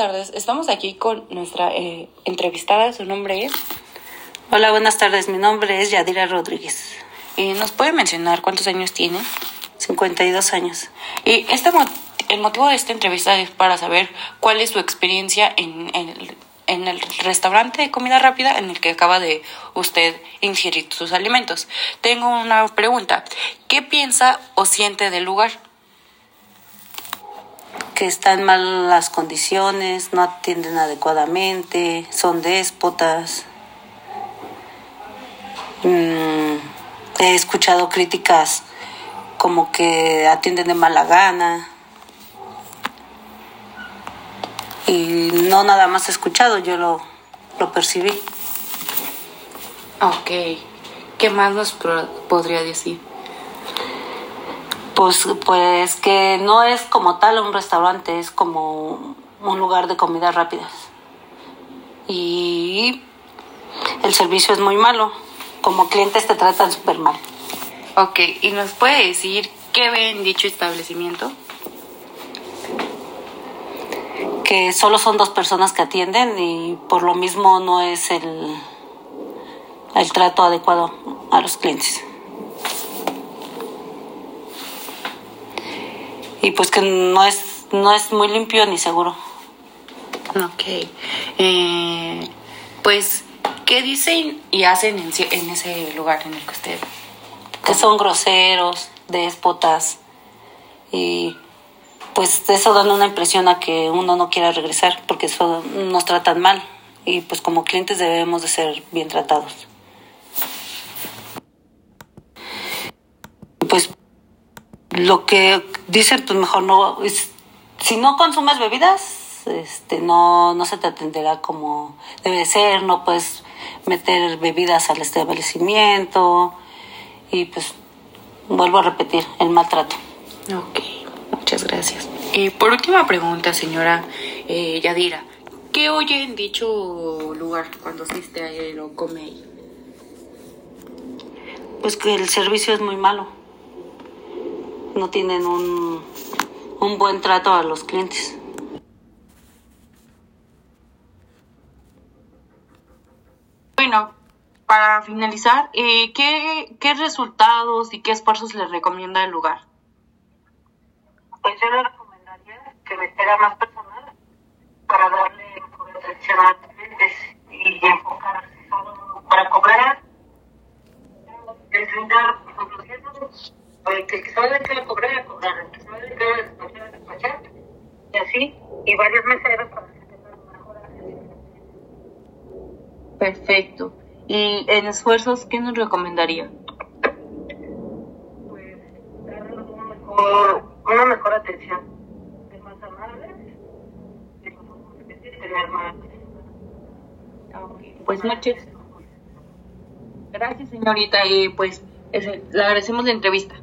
tardes. Estamos aquí con nuestra eh, entrevistada. Su nombre es. Hola, buenas tardes. Mi nombre es Yadira Rodríguez. Eh, ¿Nos puede mencionar cuántos años tiene? 52 años. Y este mo- el motivo de esta entrevista es para saber cuál es su experiencia en, el, en el restaurante de comida rápida en el que acaba de usted ingerir sus alimentos. Tengo una pregunta. ¿Qué piensa o siente del lugar? Que están mal las condiciones, no atienden adecuadamente, son déspotas. Mm, he escuchado críticas como que atienden de mala gana. Y no nada más he escuchado, yo lo, lo percibí. Ok. ¿Qué más nos podría decir? Pues, pues que no es como tal un restaurante, es como un lugar de comidas rápidas. Y el servicio es muy malo. Como clientes te tratan súper mal. Ok. ¿Y nos puede decir qué ve en dicho establecimiento? Que solo son dos personas que atienden y por lo mismo no es el, el trato adecuado a los clientes. Y pues que no es, no es muy limpio ni seguro. Ok. Eh, pues, ¿qué dicen y hacen en, en ese lugar en el que usted... que son groseros, déspotas y pues eso dan una impresión a que uno no quiera regresar porque eso nos tratan mal y pues como clientes debemos de ser bien tratados. Pues lo que dicen pues mejor no es- si no consumes bebidas este no no se te atenderá como debe de ser, no puedes meter bebidas al establecimiento y pues vuelvo a repetir el maltrato. Ok, muchas gracias. Y por última pregunta, señora eh, Yadira. ¿Qué oye en dicho lugar cuando asiste a él o come ahí? Pues que el servicio es muy malo. No tienen un, un buen trato a los clientes. Bueno, para finalizar, eh, ¿qué, ¿qué resultados y qué esfuerzos le recomienda el lugar? Pues yo le recomendaría que metiera más personal para darle mejor atención a los clientes y enfocarse solo para cobrar. Deslindar, por ejemplo, si es que sabe qué le cobrar, a cobrar, el que sabe qué le despachar, despachar, y así, y varios meseros para que atención. Perfecto. ¿Y en esfuerzos qué nos recomendaría? pues darle una mejor, una mejor atención, ser más amables tener más. Pues muchas gracias, señorita, y pues le agradecemos la entrevista.